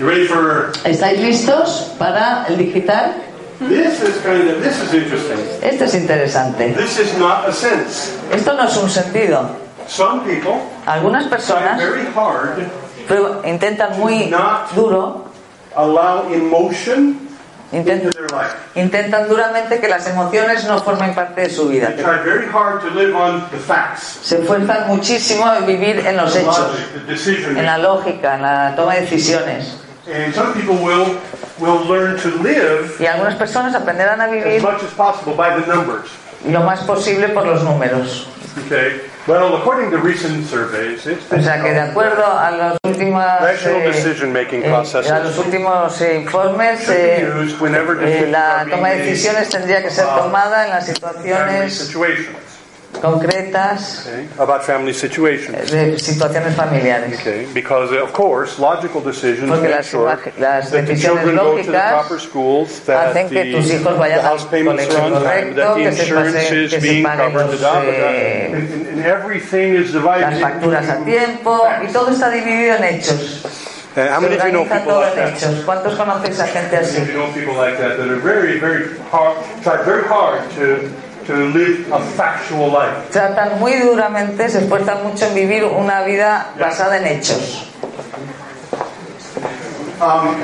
You ready for ¿Estáis listos para el digital? this? Is kind of this is interesting. Esto es interesante. This is not a sense. Esto no es un sentido. Some people Algunas personas very hard pero intentan muy duro, allow emotion intent- into their life. intentan duramente que las emociones no formen parte de su vida. They try very hard to live on the facts, Se esfuerzan muchísimo en vivir en los the hechos, logic, en la lógica, en la toma de decisiones. And some people will will learn to live Y algunas personas aprenderán a as vivir much as possible by the numbers. lo más posible por los números. Okay. Well, according to recent surveys, it's O sea que de acuerdo a eh, eh, a los últimos eh, informes eh, eh, la toma de decisiones tendría que ser tomada en las situaciones. Concretas Okay. About family eh, situations. de situaciones familiares Okay, because of course, logical decisions Porque make las sure las that the children go to the proper schools, that hacen que the, tus hijos the house payments are on time, that the insurance is being covered, los, da, eh, and, and, everything is divided las facturas a tiempo y todo está dividido en hechos. Uh, how many of you know people like that? ¿Cuántos conocéis a gente How many así? of you know people like that that are very, very hard, try very hard to to live a factual life. Tratan muy duramente, se esfuerzan mucho en vivir una vida basada en hechos. Um,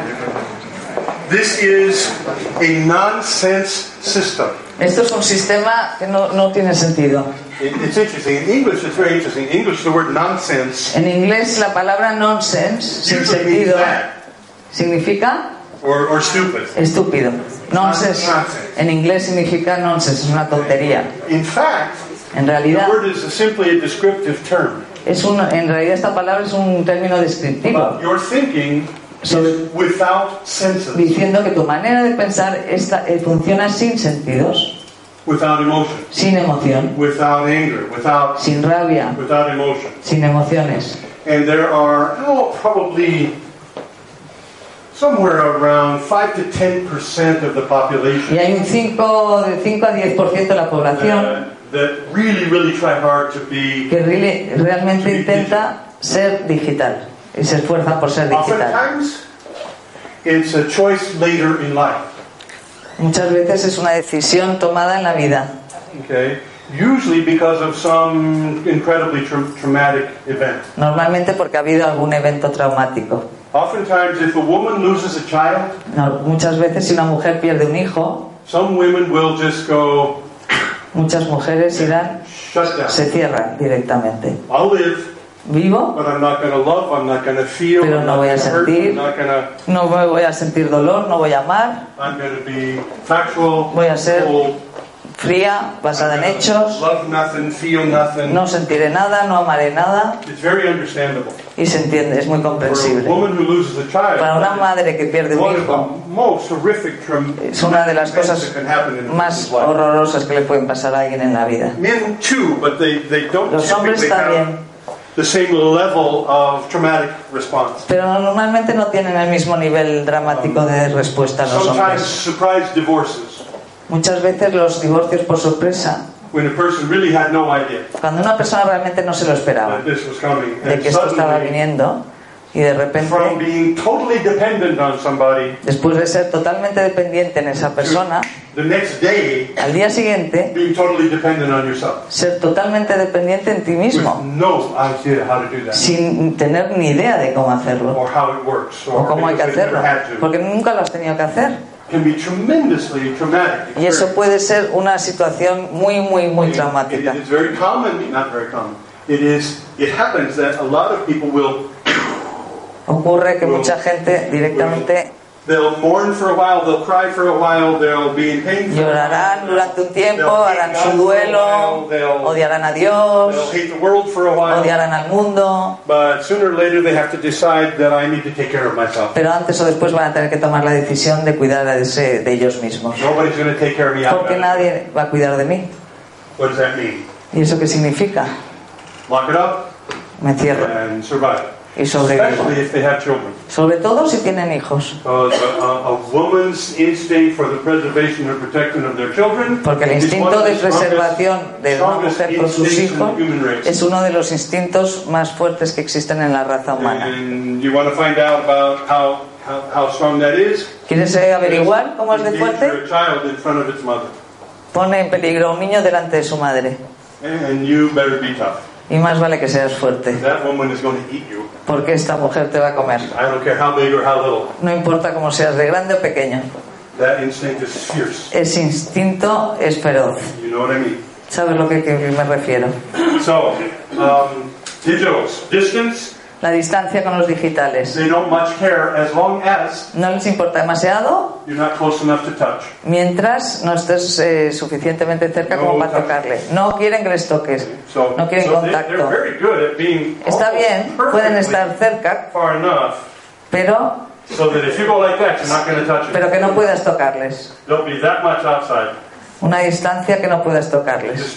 this is a nonsense system. Esto es un sistema que no, no tiene sentido. It, it's interesting. In English, it's very interesting. In English, the word nonsense En inglés la palabra nonsense, sin sentido, significa or, or stupid. estúpido. Nonsense en inglés significa nonsense, es una tontería. In fact, En the realidad, word is simply a descriptive term. es un, en realidad esta palabra es un término descriptivo, Your thinking sobre- is without senses, diciendo que tu manera de pensar eh, funciona sin sentidos, without emotion, sin emoción, without anger, without sin rabia, without emotion. sin emociones. And there are oh, probably somewhere around five to ten percent of the population Y hay un 5, de 5 a 10% de la población uh, that really, really try hard to be. que really- realmente intenta ser digital y se esfuerza por ser digital. Oftentimes, it's a choice later in life. Muchas veces es una decisión tomada en la vida, Okay, usually because of some incredibly tra- traumatic event. normalmente porque ha habido algún evento traumático. Oftentimes, if a woman loses a child, No, muchas veces si una mujer pierde un hijo, some women will just go muchas mujeres irán, shut down. se cierran directamente. I'll live, Vivo, but I'm not love. I'm not feel. Pero no voy a gonna hurt, sentir. Not to. no voy a sentir dolor, no voy a amar, I'm be factual. Voy a ser- fría, basada en hechos, Love nothing, feel nothing. no sentiré nada, no amaré nada It's very understandable. y se entiende, es muy For a comprensible. woman who loses a child, Para una madre que pierde un hijo, most horrific es una de las cosas a más horrorosas que le pueden pasar a alguien en la vida. Men too, but they, they don't Los hombres también, the same level of traumatic response. pero normalmente no tienen el mismo nivel dramático de respuesta los Sometimes hombres. surprise divorces Muchas veces los divorcios por sorpresa, when a person really had no idea cuando una persona realmente no se lo esperaba, this was coming. de que esto estaba viniendo y de from repente, being totally dependent on somebody, después de ser totalmente dependiente en esa persona, the next day al día siguiente being totally dependent on yourself. ser totalmente dependiente en ti With mismo, no idea how to do that. sin tener ni idea de cómo hacerlo Or how it works. o Or cómo hay que hacerlo, porque nunca lo has tenido que hacer. Can be tremendously traumatic. Y eso puede ser una situación muy, muy, muy traumática. it is very common, not very common. It is. It happens that a lot of people will Ocurre que mucha gente directamente They'll mourn for a while, they'll cry for a while, they'll be in pain for a Llorarán while, durante un tiempo, they'll harán hate su duelo, odiarán a they'll Dios, hate the world for a while. odiarán al mundo, But sooner or later they have to decide that I need to take care of myself. pero antes o después van a tener que tomar la decisión de cuidar de, ese- de ellos mismos. Nobody's going to take care of me Porque nadie va a cuidar de mí. What does that mean? ¿Y eso qué significa? Lock it up Me encierro and survive. Y sobrevivo. Especially if they have children. Sobre todo si tienen hijos. Porque el instinto de preservación de una mujer por sus hijos es uno de los instintos más fuertes que existen en la raza humana. And you want to find out about how, how, how strong that is? ¿Quieres eh, averiguar cómo es de fuerte? Pone en peligro a un niño delante de su madre. Y más vale que seas fuerte, porque esta mujer te va a comer. I don't care how big or how little. No importa cómo seas, de grande o pequeño. Ese instinto es feroz. You know what I mean? ¿Sabes lo que, que me refiero? So, um, digitals, distance, La distancia con los digitales. they don't much care as long as No les importa demasiado you're not close enough to touch. mientras no estés eh, suficientemente cerca como para tocarle. No quieren que les toques. No quieren contacto. very good at being Está bien, pueden estar cerca, far enough pero, so that if you go like that, you're not going to touch it. pero que no puedas tocarles. Una distancia que no puedas tocarles.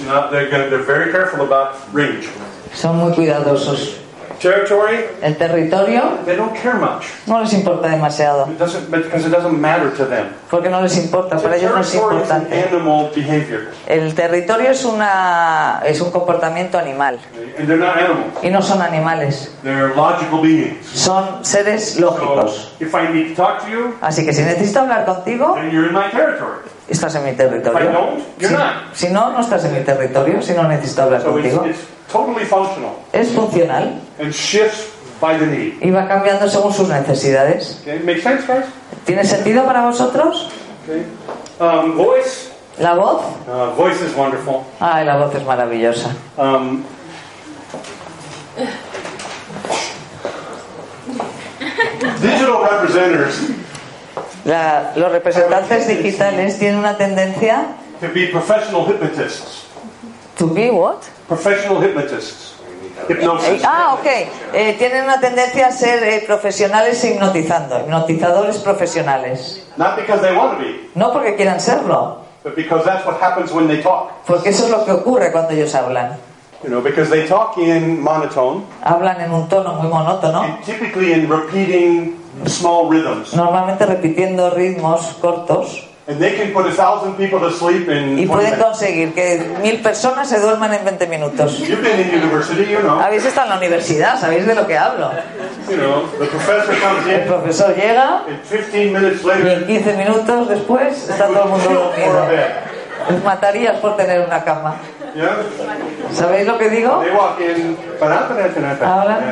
Son muy cuidadosos. Territory, El territorio they don't care much. no les importa demasiado, It doesn't because it doesn't matter to them. porque no les importa, para ellos no es Territory is an importante. animal behavior, El territorio es, una, es un comportamiento animal and they're not animals. y no son animales, They're logical beings. son seres So lógicos. if I need to talk to you, Así que si necesito hablar contigo, then you're in my territory. estás en mi If I territorio. don't, you're Si, no, no estás en mi territorio, si no necesito hablar So it's, contigo. it's totally functional Es funcional and shifts by the need. y va cambiando según sus necesidades. Okay, make sense, guys? ¿Tiene sentido para vosotros? Okay. Um, voice. ¿La voz? Uh, voice is wonderful. Ay, la voz es maravillosa. Um, digital representatives La- los representantes digitales tienen una tendencia to be professional hypnotists. To be what? Professional hypnotists. Hypnosis. ah, ok. Eh, tienen una tendencia a ser eh, profesionales hipnotizando, hipnotizadores profesionales. Not because they want to be, No porque quieran serlo, but because that's what happens when they talk. porque eso es lo que ocurre cuando ellos hablan. You know, because they talk in monotone, Hablan en un tono muy monótono, and typically in repeating small rhythms. normalmente repitiendo ritmos cortos, And they can put a thousand people to sleep in y 20 pueden conseguir que mil personas se duerman en 20 minutos. You've been in university, you know. Habéis estado en la universidad, sabéis de lo que hablo. You know, the professor comes El in, profesor llega and 15 minutes y later, 15 minutos después está todo el mundo dormido. Les matarías por tener una cama. ¿Sabéis lo que digo? They walk in. Hablan,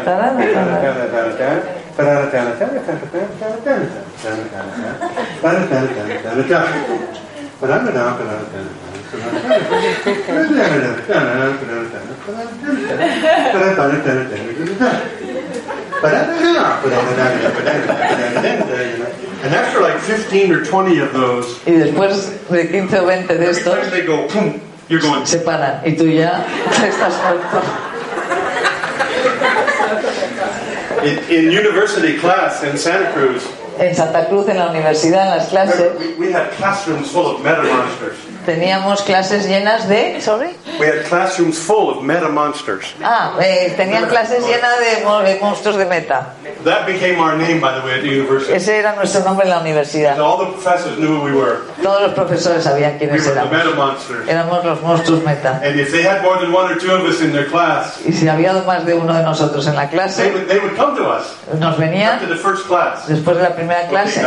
And after like 15 or 20 of those, Y después de 15 o 20 de estos time they go, boom, you're going, se paran y tú ya estás muerto. In, in university class in Santa Cruz, En Santa Cruz, en la universidad, en las clases, we, we had classrooms full of meta monsters. Teníamos clases llenas de... ¿Sorry? We had classrooms full of meta monsters. Ah, eh, tenían clases llenas de, mo- de monstruos de meta. That became our name, by the way, at the university. Ese era nuestro nombre en la universidad. all the professors knew who we were. Todos los profesores sabían We quiénes were the éramos. meta monsters. Éramos los monstruos meta. And if they had more than one or two of us in their class, Y si había más de uno de nosotros en la they clase, would, they would come to us nos after venían the first class. después de la primera clase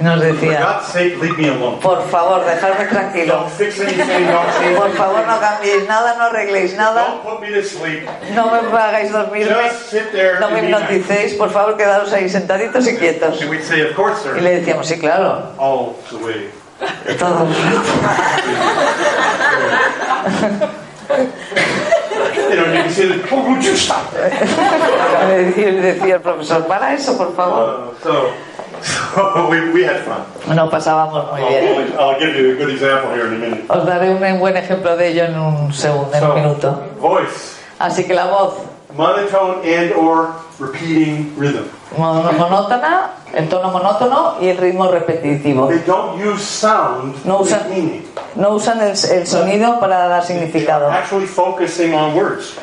nos alone. por favor, dejadme tranquilo. Por favor, no cambiéis nada, no arregléis nada, no me hagáis dormirme, no me hipnoticéis, por favor, quedaros ahí sentaditos y quietos. Y le decíamos, sí, claro, todo el decía el profesor, para eso, por favor. So, we, we had fun. Nos pasábamos muy bien. I'll, give you a good example here in a minute. Os daré un buen ejemplo de ello en un segundo, en un minuto. voice, Así que la voz monotone and or repeating rhythm. monótona, el tono monótono y el ritmo repetitivo. They don't use sound No usan, meaning. no usan el, el sonido para dar significado. Actually focusing on words.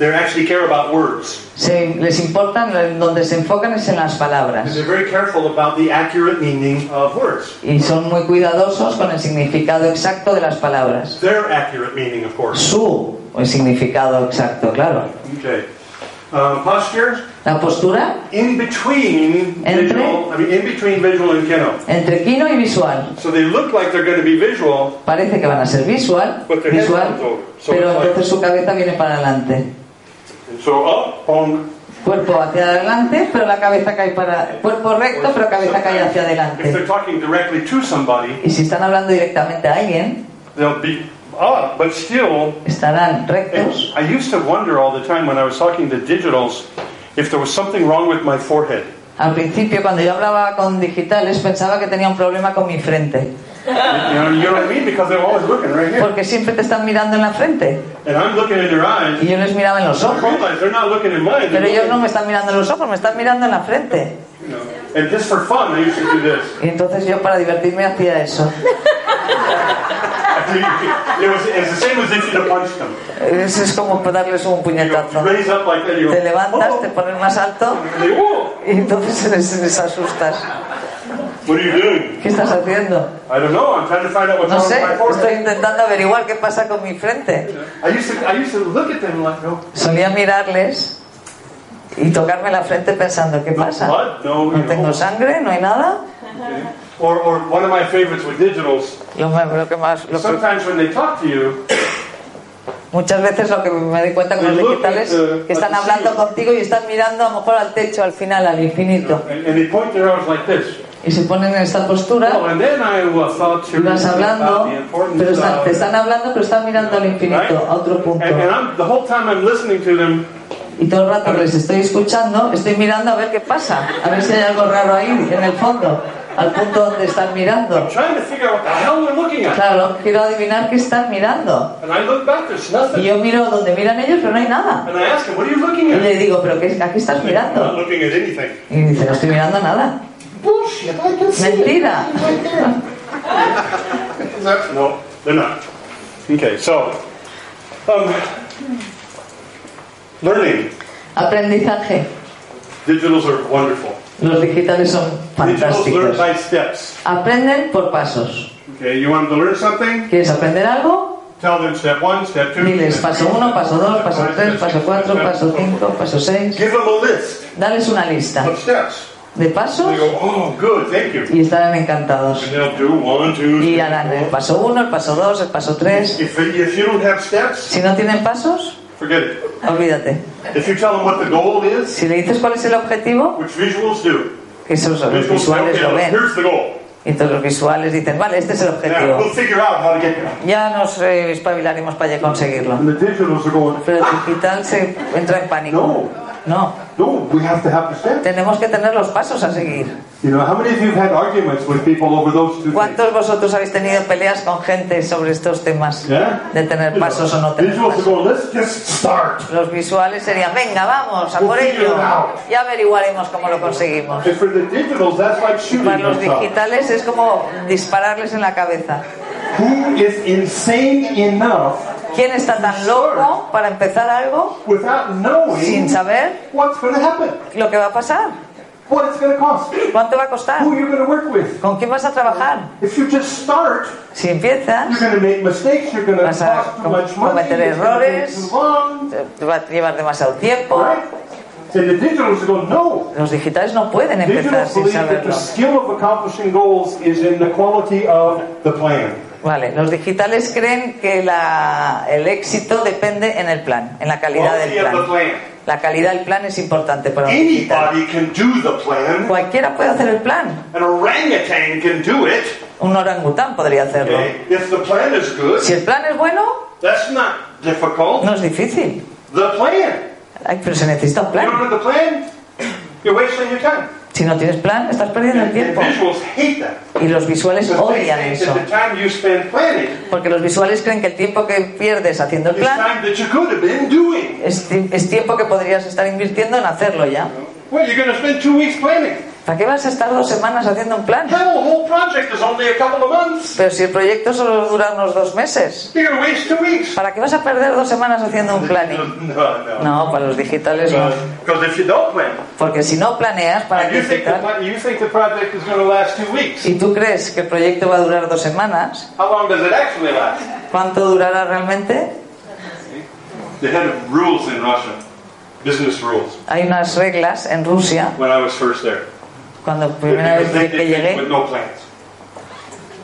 They actually care about words. Se- les importan, donde se enfocan es en las palabras. they're very careful about the accurate meaning of words. Y son muy cuidadosos con el significado exacto de las palabras. Their accurate meaning, of course. Su el significado exacto, claro. Okay. Um, posture, La postura in between Entre. visual, I mean, in between visual and kino. entre y visual. So they look like they're going to be visual, Parece que van a ser visual, visual, comes over. So pero like- entonces su cabeza viene para adelante. So up, pong. Cuerpo hacia adelante, pero la cabeza cae para... Cuerpo recto, pero cabeza cae hacia If adelante. they're talking directly to somebody, Y si están hablando directamente a alguien, they'll be up, but still. estarán rectos. I used to wonder all the time when I was talking to digitals if there was something wrong with my forehead. Al principio, cuando yo hablaba con digitales, pensaba que tenía un problema con mi frente. Porque siempre te están mirando en la frente. and I'm looking in their eyes. Y yo les miraba en los ojos. Pero ellos no me están mirando en los ojos, me están mirando en la frente. you know. And just for fun, I used to do this. Y entonces yo para divertirme hacía eso. Eso es como darles un puñetazo. Te levantas, "Oh." te pones más alto And they, "Whoa, y entonces les, les asustas. What are you doing? ¿Qué estás haciendo? I don't know. I'm trying to find out what's No wrong sé, with my estoy intentando averiguar qué pasa con mi frente. I used to I used to look at them like no. Solía mirarles y tocarme la frente pensando, ¿qué pasa? no, tengo sangre, no hay nada. Or, or one of my favorites with digitals. Lo, me- lo que más, lo que- Sometimes when they talk to you, muchas veces lo que me doy cuenta con los digitales que están hablando contigo y están mirando a lo mejor al techo, al final, al infinito. Y se ponen en esta postura y vas hablando, pero están- te están hablando, pero están mirando al infinito, a otro punto. Y todo el rato les estoy escuchando, estoy mirando a ver qué pasa, a ver si hay algo raro ahí, en el fondo, al punto donde están mirando. Claro, quiero adivinar qué están mirando. Y yo miro donde miran ellos, pero no hay nada. Y le digo, ¿pero qué, a qué estás mirando? Y dice, no estoy mirando nada. Bullshit, I can see it. Mentira. No, they're not. Okay, so, um, learning. Aprendizaje. Digitals are wonderful. Los digitales son Digitals learn fantásticos. by steps. Aprenden por pasos. Okay, you want to learn something? ¿Quieres aprender algo? Tell them step one, step two. Diles step paso three, 1, paso 2, step paso five, 3, step paso six, 4, step paso seven. 5, paso 6. Give them a list Dales una lista of steps. De pasos go, oh, good, y estarán encantados. And they'll do one, two, Y harán el paso 1, el paso 2, el paso 3. If, if you don't have steps, Si no tienen pasos, forget it. olvídate. If you tell them what the goal is, Si le dices cuál es el objetivo, which visuals do, que esos los visuales okay, lo ven. here's the goal. Y entonces los visuales dicen, vale, este es el objetivo. Ya nos eh, espabilaremos para conseguirlo. Pero el digital se entra en pánico. No, no, we have to have the steps. tenemos que tener los pasos a seguir. You know, how many of you have had arguments with people over those two things? ¿Cuántos vosotros habéis tenido peleas con gente sobre estos temas? Yeah? De tener pasos o no tener pasos. going, let's just start. Los visuales serían, venga, vamos, a We'll por ello. Ya averiguaremos cómo lo conseguimos. And for the digitals, that's like shooting Para los digitales es como dispararles en la cabeza. Who is insane enough ¿Quién está tan loco para empezar algo sin saber what's going to happen, lo que va a pasar? ¿Cuánto va a costar? who you're going to work with? ¿Con quién vas a trabajar? If you just start, Si empiezas, you're going to make mistakes. You're going to Vas a cometer errores. te va a llevar demasiado tiempo. Los digitales no pueden empezar sin saberlo. Vale, los digitales creen que la- el éxito depende en el plan, en la calidad del of the plan. La calidad del plan es importante para un. Cualquiera puede hacer el plan. Un orangután podría hacerlo. Okay? If the plan is good, Si el plan es bueno, that's not difficult. no es difícil. Ay, pero se necesita un plan. Si no tienes plan, estás perdiendo el tiempo. Y los visuales odian eso. Porque los visuales creen que el tiempo que pierdes haciendo el plan es, es tiempo que podrías estar invirtiendo en hacerlo ya. ¿Para qué vas a estar dos semanas haciendo un plan? Pero si el proyecto solo dura unos dos meses. ¿para qué vas a perder dos semanas haciendo un planning? No, para los digitales no. Porque si no planeas para the, digital y tú crees que el proyecto va a durar dos semanas, how long does it actually last? ¿cuánto durará realmente? They had rules in Russia, business rules, Hay unas reglas en Rusia, cuando primera vez que llegué,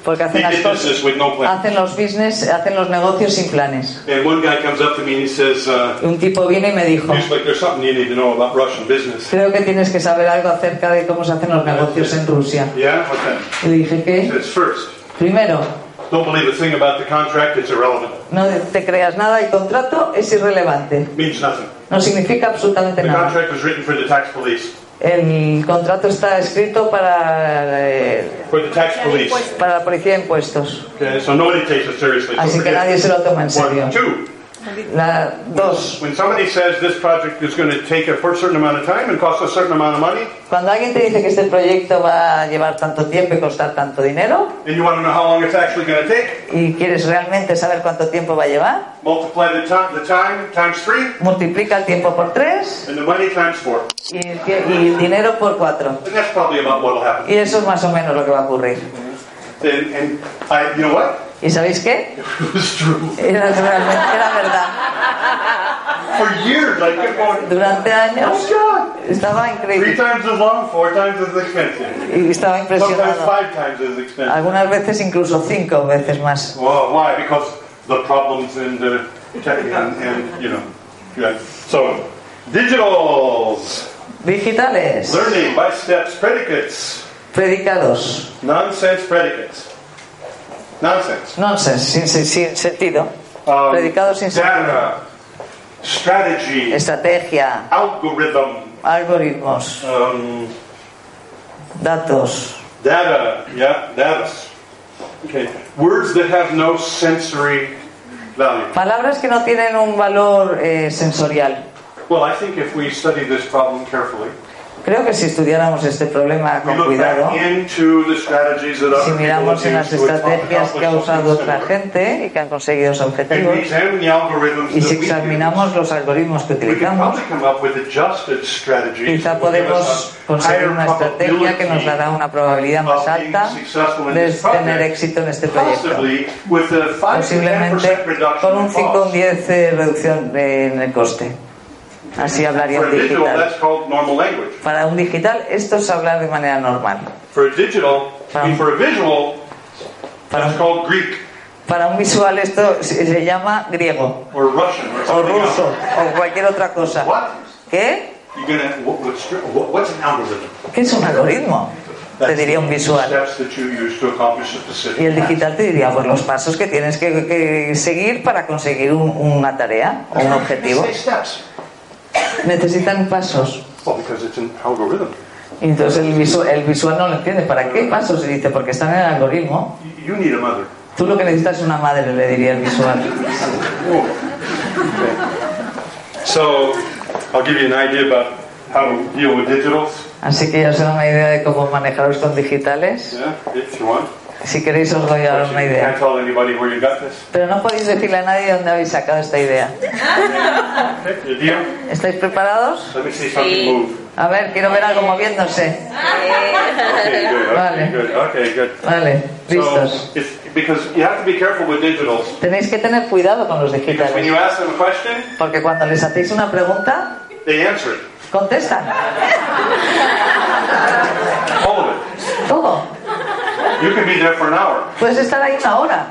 porque hacen las cosas, hacen los business, hacen los negocios sin planes. And one guy comes up to me and he says, uh, Un tipo vino y me dijo, he's like, there's something you need to know about Russian business. creo que tienes que saber algo acerca de cómo se hacen los negocios en Rusia. Y le dije que, primero, don't believe a thing about the contract, it's irrelevant. no te creas nada, el contrato es irrelevante, means nothing. no significa absolutamente The nada. contract was written for the tax police. El contrato está escrito para, eh, For the tax police. para la policía de impuestos. Así que nadie se lo toma en serio. La, dos, When somebody says this project is going to take a certain amount of time and cost a certain amount of money, cuando alguien te dice que este proyecto va a llevar tanto tiempo y costar tanto dinero, and you want to know how long it's actually going to take, y quieres realmente saber cuánto tiempo va a llevar, multiply the time, the time times three, multiplica el tiempo por tres and the money times four. y el, tie- y el dinero por cuatro. And that's probably about what will happen. Y eso es más o menos lo que va a ocurrir. And, and I, you know what? ¿Y sabéis qué? Era, realmente, era verdad. Durante años oh estaba three increíble times as long, four times as expensive. y estaba Sometimes impresionado. five times as expensive. Algunas veces incluso cinco veces más. Well, why? Because the problems in the tech and, and you know. Yeah. So, digitals, Digitales, learning by steps, predicates, predicados, nonsense predicates. Nonsense. nonsense, sin, sin- sin sentido. Um, Predicados sin sentido. data, strategy, Estrategia, algorithm, algoritmos, um, datos, data, yeah, data. Okay. Words that have no sensory value. palabras que no tienen un valor eh, sensorial. Well, I think if we study this problem carefully, Creo que si estudiáramos este problema con cuidado, si miramos en las estrategias que ha usado otra gente y que han conseguido we objetivos, y si examinamos los algoritmos que utilizamos, quizá podemos conseguir una estrategia que nos dará una probabilidad más alta de tener éxito en este proyecto. possibly with a 5 to 10% Posiblemente con un in 5 o un cost. 10 de reducción en el coste. Así hablaría un digital. Para un digital esto es hablar de manera normal. Para un, para visual esto se llama griego or Russian or o ruso o cualquier otra cosa. ¿Qué? ¿Qué es un algoritmo? Te diría un visual. Y el digital te diría pues los pasos que tienes que, que seguir para conseguir un- una tarea o un objetivo. Necesitan pasos. Well, because it's an algorithm. Y entonces el visual, el visual no lo entiende. ¿Para qué pasos? Y dice, porque están en el algoritmo. You- You need a mother. Tú lo que necesitas es una madre, le diría el visual. So, I'll give you an idea about how to deal with digitals. Así que ya os da una idea de cómo manejaros con digitales. Yeah, if you want. Si queréis os doy ahora But una idea. can't tell anybody where you got this. Pero no podéis decirle a nadie dónde habéis sacado esta idea. ¿Estáis preparados? Let me see something move. A ver, quiero ver algo moviéndose. Okay, good. Vale. Okay, good. Okay, good. Vale, listos. So, it's, because you have to be careful with digitals. Tenéis que tener cuidado con los digitales. you ask them a question, Porque cuando les hacéis una pregunta, they answer it. contestan. Todo. You can be there for an hour. Puedes estar ahí una hora.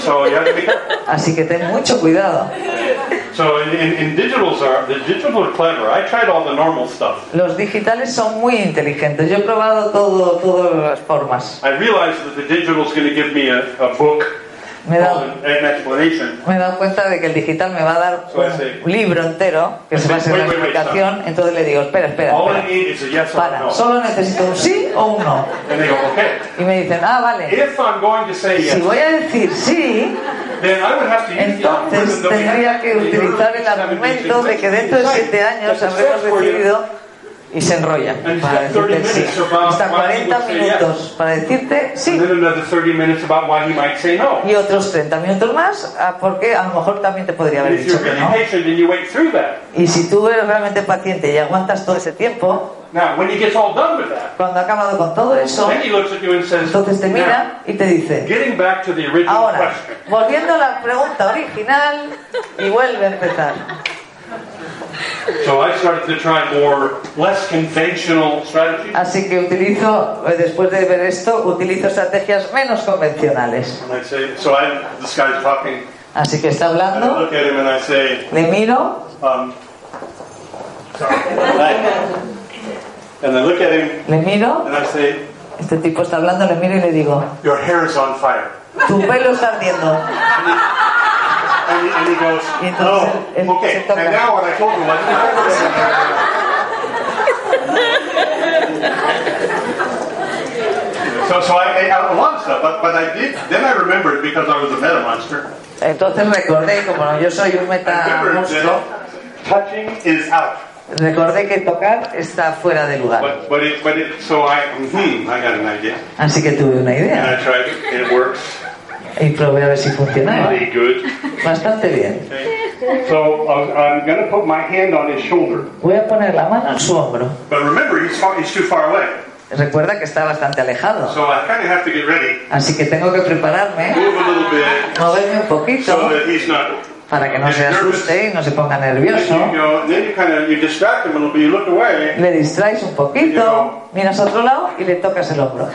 So you have to be. Así que ten mucho cuidado. So in, in, digitals are the digitals are clever. I tried all the normal stuff. Los digitales son muy inteligentes. Yo he probado todo, todas las formas. I realized that the digital is going to give me a, a book Me he dado cuenta de que el digital me va a dar un libro entero, que se va a ser una explicación, entonces le digo, espera, espera, espera. Para, solo necesito un sí o un no. Y me dicen, ah, vale, si voy a decir sí, then I would have to use the entonces tendría que utilizar el argumento 70s de que dentro de siete años habremos recibido y se enrolla And para it's got 30 decirte sí. Hasta why he 40 would say minutos para decirte sí. And then another 30 minutes about why he might say no. Y otros 30 minutos más ah, porque a lo mejor también te podría haber dicho que no. Y si tú eres realmente paciente y aguantas todo ese tiempo, cuando ha acabado con todo eso, entonces te mira y te dice, getting back to the original ahora, question. volviendo a la pregunta original y vuelve a empezar. So I started to try more, less conventional strategies. Así que utilizo, eh, después de ver esto, utilizo estrategias menos convencionales. And I say, so I, this guy's talking, Así que está hablando, look at him and I say, le miro, um, le miro, and I say, este tipo está hablando, le miro y le digo, your hair is on fire. tu pelo está ardiendo. And he, and he goes, entonces oh, okay. And now when I told him, so, so I ate out a lot of stuff, but, but I did, then I remembered because I was a meta monster. Entonces recordé, como yo soy un metamonstruo, that touching is out. recordé que tocar está fuera de lugar. But, but it, but it, so I, hmm, I got an idea. Así que tuve una And idea I tried it, and it works y probé a ver si funcionaba. good. Bastante bien. So I'm going to put my hand on his shoulder. Voy a poner la mano en su hombro. But remember, he's, far, he's too far away. Recuerda que está bastante alejado. So I kind of have to get ready, Así que tengo que prepararme, move a little bit, moverme un so poquito that he's not. para que no se asuste y no se ponga nervioso. Le distraes un poquito, miras a otro lado y le tocas el hombro.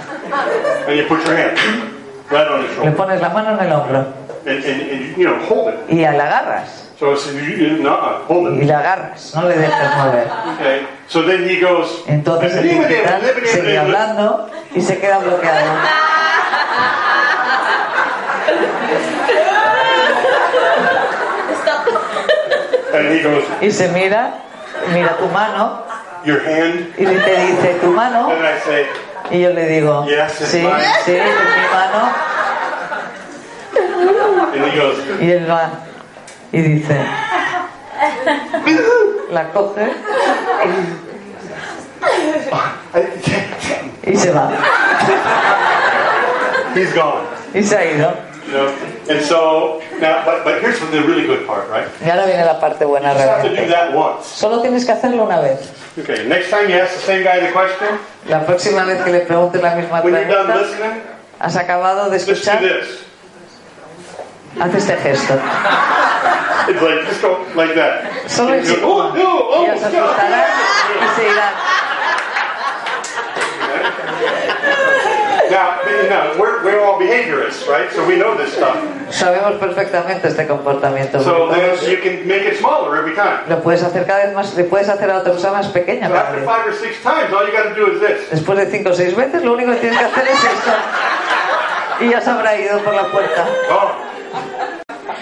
Right on his Le pones la mano en el hombro and, and, and you know hold it. y la agarras. So it's you, you no, hold Y it. la agarras, no le dejes mover. Okay. So then he goes. Entonces el digital sigue hablando y se queda bloqueado. And he goes, Y se mira, mira tu mano your hand. y te dice tu mano And I say, y yo le digo, Yes, sí, sí, Y él va y dice, la coge y se va. he's gone. Y se ha ido. You know. And so now, but but here's the really good part, right? Y ahora viene la parte buena realmente. Solo tienes que hacerlo una vez. Okay. Next time you ask the same guy the question, La próxima vez que le preguntes la misma when you're done pregunta, listening, has acabado de escuchar, haz este gesto. It's like just go like that. Solo el go, oh no, oh Y os asustarán y se irán. Now, we're, we're all behaviorists, right? So we know this stuff. Sabemos perfectamente este comportamiento. So then you can make it smaller every time. Lo puedes hacer cada vez más, le puedes hacer a otra persona más pequeña. So after también. five or six times, all you got to do is this. Después de cinco o seis veces, lo único que tienes que hacer es esto. Y ya se habrá ido por la puerta. Oh.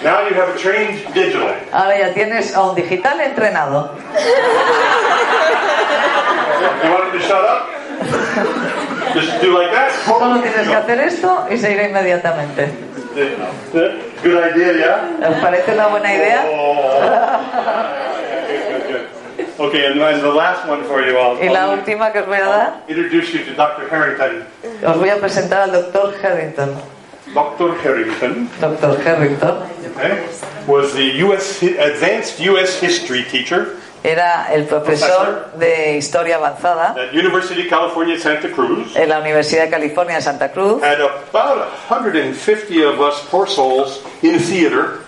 Now you have a trained digital. Ahora ya tienes a un digital entrenado. You want him to shut up? Just do like that. Solo tienes que hacer esto y se irá inmediatamente. Good idea, yeah? ¿Os parece una buena idea? Oh. Okay, and then the last one for you. I'll, Y la última que os voy a dar, introduce you to Dr. Harrington. os voy a presentar al doctor Harrington. Dr. Harrington Doctor Harrington okay, was the U.S. advanced U.S. history teacher era el profesor de historia avanzada at University of California, Santa Cruz. en la Universidad de California de Santa Cruz Had about 150 of us poor souls in theater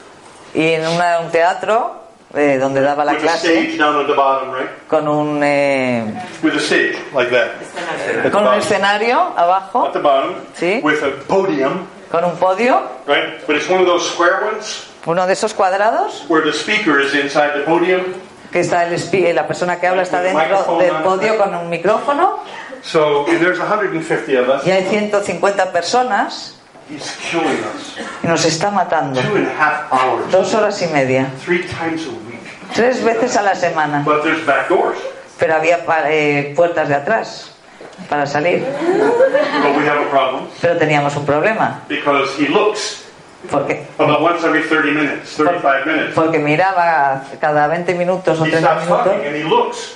y en una- un teatro eh, donde daba la with a clase bottom, right? con un, eh, With a stage like that. At the con un escenario abajo, At the bottom, Sí. with a podium, con un podio, right? But it's one of those square ones uno de esos cuadrados where the speaker is inside the podium. Que está el espi- la persona que habla está dentro del podio con un micrófono So and there's 150 of us, y hay 150 personas He's killing us. y nos está matando. Two and a half hours, Dos horas y media, three times a week. tres veces a la semana. But there's back doors. Pero había eh, puertas de atrás para salir. But we have a problem Pero teníamos un problema. because he looks ¿Por qué? about once every 30 minutes, 35 minutes. Porque miraba cada 20 minutos o He 30 stops talking minutos, and he looks.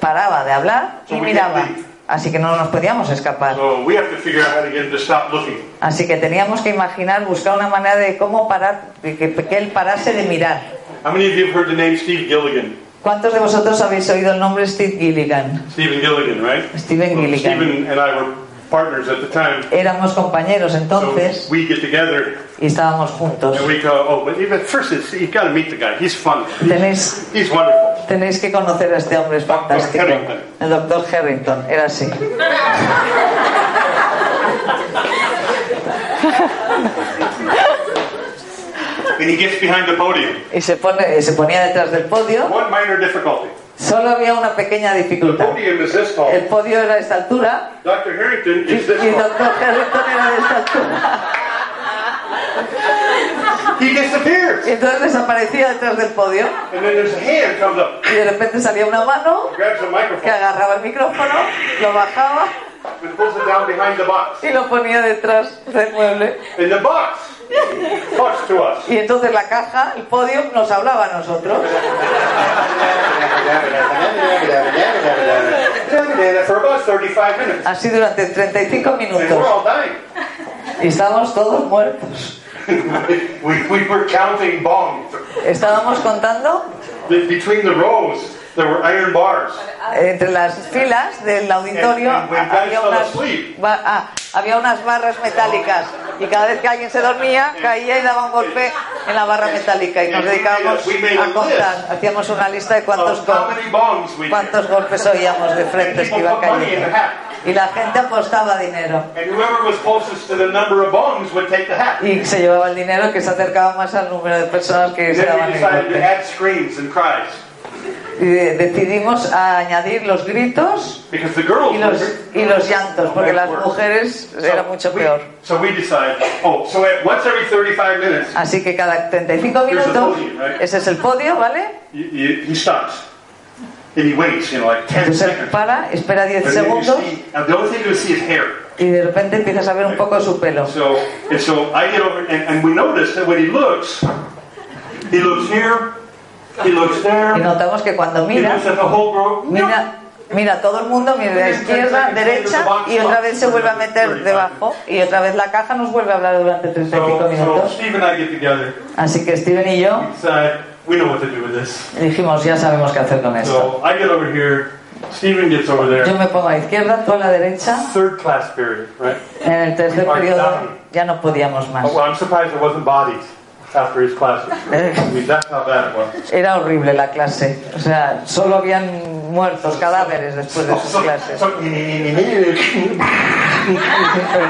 paraba de hablar y miraba. Así que no nos podíamos escapar. So we have to figure out how to get him to stop looking. Así que teníamos que imaginar, buscar una manera de cómo parar, de que, que él parase de mirar. How many of you have heard the name Steve Gilligan? ¿Cuántos de vosotros habéis oído el nombre Steve Gilligan? Stephen Gilligan, right? Steven Well, Gilligan. Stephen and I were partners at the time. Éramos compañeros So entonces we get together y estábamos juntos. and we go, oh, but but first it's, you got to meet the guy. He's fun. Tenéis, He's wonderful. tenéis que conocer a este hombre, es fantástico. Harrington. El doctor Harrington, era así. And he gets behind the podium. Y se, pone, se ponía detrás del podio. One minor difficulty. Solo había una pequeña dificultad. El podio era de esta altura Dr. Harrington y, is this y doctor Harrington era de esta altura. He disappears. Y entonces desaparecía detrás del podio And then there's a hand comes up, y de repente salía una mano que agarraba el micrófono, lo bajaba y lo ponía detrás del mueble. And the box. Y entonces la caja, el podio, nos hablaba a nosotros. For about 35 minutes. Así durante 35 And we're minutos. Y estábamos todos muertos. we, we were counting bombs. Estábamos contando Between the rows, there were iron bars. entre las filas del auditorio And- and había unas, ah, había unas barras metálicas. Y cada vez que alguien se dormía caía y daba un golpe en la barra metálica. Y nos dedicábamos a contar. Hacíamos una lista de cuántos, cuántos golpes oíamos de frentes que iban cayendo. y la gente apostaba dinero. And whoever was closest to the number of bombs would take the hat. y se llevaba el dinero que se acercaba más al número de personas que daban we el golpe de- decidimos añadir los gritos Because the girls y los, were- y los llantos porque las mujeres era mucho peor So we decided, oh, so at once every 35 minutes, Así que cada 35 Here's the minutos, ese es el podio, ¿vale? you, you, he stops. And he waits, you know, like 10 Entonces para, espera 10 And then you segundos y de repente empiezas a ver un poco su pelo. So, and so I get over, and, and we notice that when he looks, he looks here, Y notamos que cuando mira, mira, mira a todo el mundo, mira de izquierda, derecha y otra vez se vuelve a meter debajo y otra vez la caja nos vuelve a hablar durante 35 So, so minutos. Así que Steven y yo dijimos, ya sabemos qué hacer con esto. Steven gets over Yo there. me pongo a la izquierda, tú a la derecha. Third class period, right? En el tercer periodo ya no podíamos más. Oh, well, I'm surprised there wasn't bodies after his classes. I mean, that's how bad it was. Era horrible la clase. O sea, solo habían muertos, cadáveres después de sus clases. so, and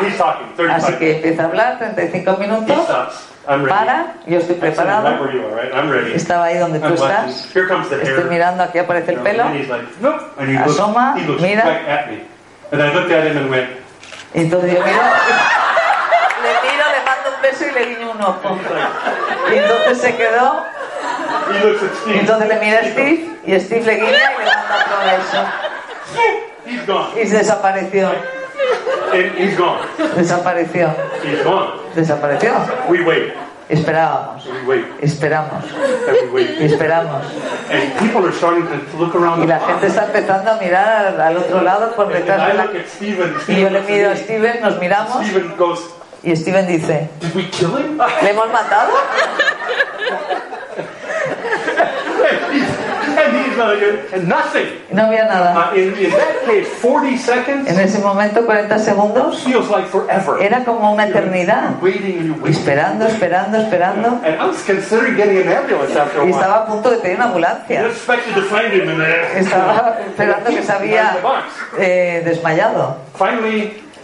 he's talking. 35 Así que empieza a hablar, 35 He minutos, stops. I'm ready. para, yo estoy preparado, estaba ahí donde tú estás, estoy mirando, aquí aparece el pelo, And he's like, nope. And he looks, Asoma, mira. right at me. And I looked at him and went, y entonces yo miro, le miro, le mando un beso y le guiño un ojo. Y entonces se quedó, y entonces le mira a Steve, y Steve le guiña y le manda otro beso. Y desapareció, And he's gone. desapareció, He's gone. desapareció. We wait. Esperábamos, We wait. esperamos, we y wait. esperamos. And people are starting to look around Y la gente está empezando a mirar al, otro lado por detrás de la... Steven. Y yo le miro a. Steven, nos miramos Steven goes, y Steven dice? ¿le hemos matado? no había nada. Uh, in, in that case, 40 seconds En ese momento, 40 segundos, feels like forever. era como una eternidad. Esperando, esperando, esperando. And I was considering getting an ambulance after a Y estaba a punto de pedir una ambulancia. Estaba esperando que se había eh, desmayado.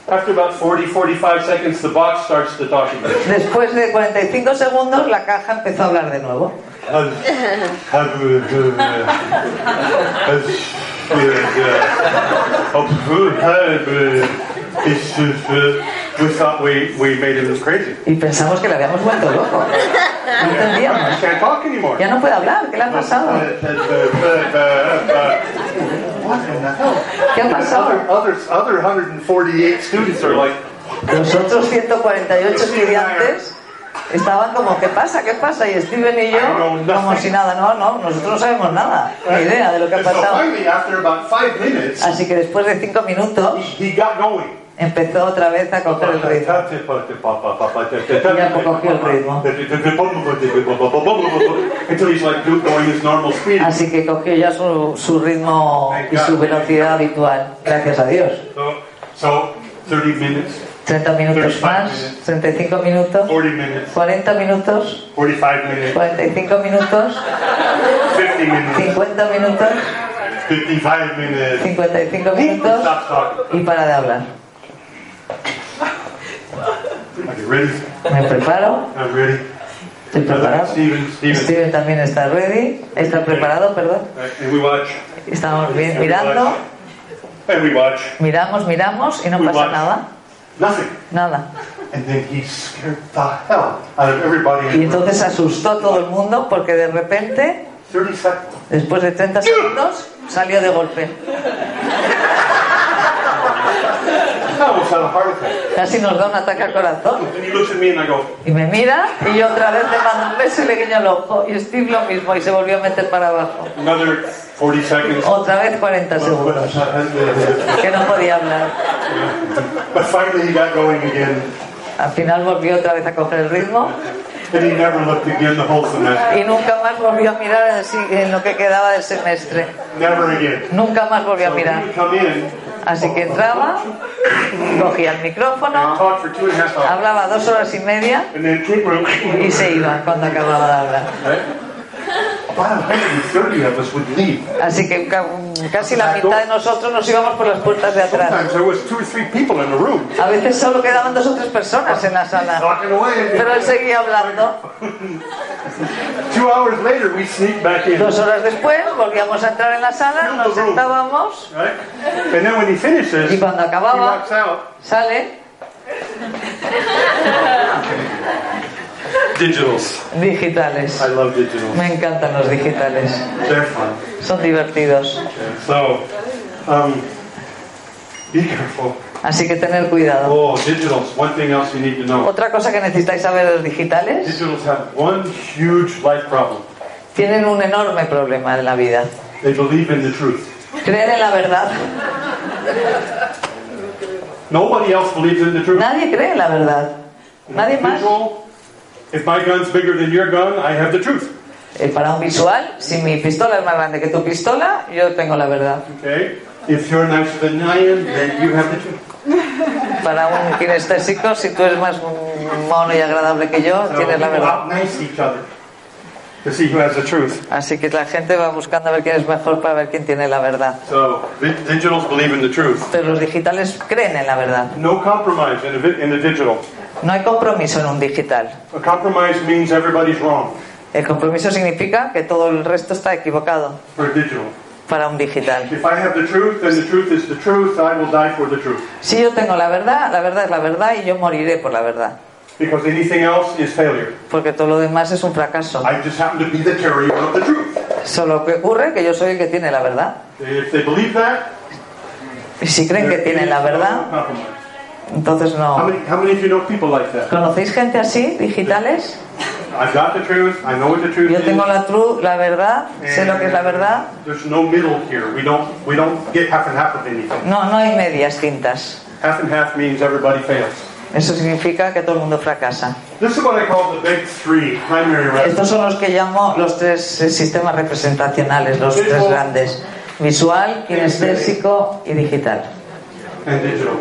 After about 40, 45 seconds, the box starts to talk again. Después de 45 segundos, la caja empezó a hablar de nuevo. We thought we, we made him crazy. Y pensamos que le habíamos vuelto loco. No entendíamos. can't talk anymore. Ya no puede hablar, ¿qué le ha pasado? ¿Qué ha Other, pasado? other, other 148 students are like, Los otros 148 estudiantes estaban como, ¿qué pasa? ¿Qué pasa? Y Steven y yo, como si nada, no, no, nosotros no sabemos nada, ni idea de lo que ha pasado. Así que después de cinco minutos. Empezó otra vez a coger el ritmo. Ya cogió el ritmo. Así que cogió ya su, su ritmo y su velocidad habitual, gracias a Dios. So, so 30 minutes, 30 minutos más, 35 minutos, 40 minutes, 40 minutos, 45 minutes, 45 minutos, 50 minutes, 50 minutos, 55 minutes. 55 He minutos. y para de hablar. Are you ready? Me preparo, I'm ready. estoy preparado. Steven, Steven. Steven también está ready, está preparado, perdón. Right, And we watch. Estamos bien mirando, watch. And we watch. miramos, miramos y no We pasa watch. nada, Nothing. nada. And then he scared the hell out of everybody. Y entonces asustó a todo el mundo porque de repente, 30 seconds. después de 30 segundos, salió de golpe. I almost had a heart attack. Casi nos da un ataque al corazón. Y me mira y yo otra vez le mando un beso y le guiño el ojo. Y Steve lo mismo y se volvió a meter para abajo. another 40 seconds. Otra vez 40 segundos. Que no podía hablar. Al final volvió otra vez a coger el ritmo And he never looked again the whole semester. y nunca más volvió a mirar en, lo que quedaba del semestre. Never again. Nunca más volvió a mirar. Así que entraba, cogía el micrófono, hablaba dos horas y media y se iba cuando acababa de hablar. Así que ca- casi la mitad de nosotros nos íbamos por las puertas de atrás. A veces solo quedaban dos o tres personas en la sala. Pero él seguía hablando. Two hours later, we sneak back in. Dos horas después volvíamos a entrar en la sala, nos sentábamos Right? And then when he finishes, y cuando acababa sale Digitals. digitales. I love digitals. Me encantan los digitales. They're fun. Son divertidos. So, um, be careful. Así que tener cuidado. Oh, digitals. One thing else you need to know. Otra cosa que necesitáis saber de los digitales, Digitals have one huge life problem. tienen un enorme problema en la vida. They believe in the truth. Creen en la verdad. Nobody else believes in the truth. Nadie cree en la verdad. Nadie más. If my gun's bigger than your gun, I have the truth. Para un visual, si mi pistola es más grande que tu pistola, yo tengo la verdad. Okay? If you're nicer than I am, then you have the truth. Para un kinestésico, si tú eres más mono y agradable que yo, So tienes la verdad. out-nice each other to see who has the truth. Así que la gente va buscando a ver quién es mejor para ver quién tiene la verdad. So di- digitals believe in the truth. Pero los digitales creen en la verdad. No compromise in vi- in a digital. No hay compromiso en un digital. A compromise means everybody's wrong El compromiso significa que todo el resto está equivocado for digital. para un digital. If I have the truth, then the truth is the truth. I will die for the truth. Si yo tengo la verdad, la verdad es la verdad y yo moriré por la verdad. Because anything else is failure. Porque todo lo demás es un fracaso. I just happen to be the carrier of the truth. Solo que ocurre que yo soy el que tiene la verdad. If they believe that, Y si creen que tienen la no verdad, compromise. Entonces How no. many, how many of you know people like that? ¿Conocéis gente así, digitales? I've got the truth. I know what the truth Yo tengo la, tru- la verdad, sé lo que es la verdad. There's no middle here. We don't we don't get half and half of anything. No, no hay medias tintas. Half and half means everybody fails. Eso significa que todo el mundo fracasa. This is what I call the big three primary. Estos son los que llamo los tres eh, sistemas representacionales, los tres grandes. Visual, kinestésico y digital. and digital.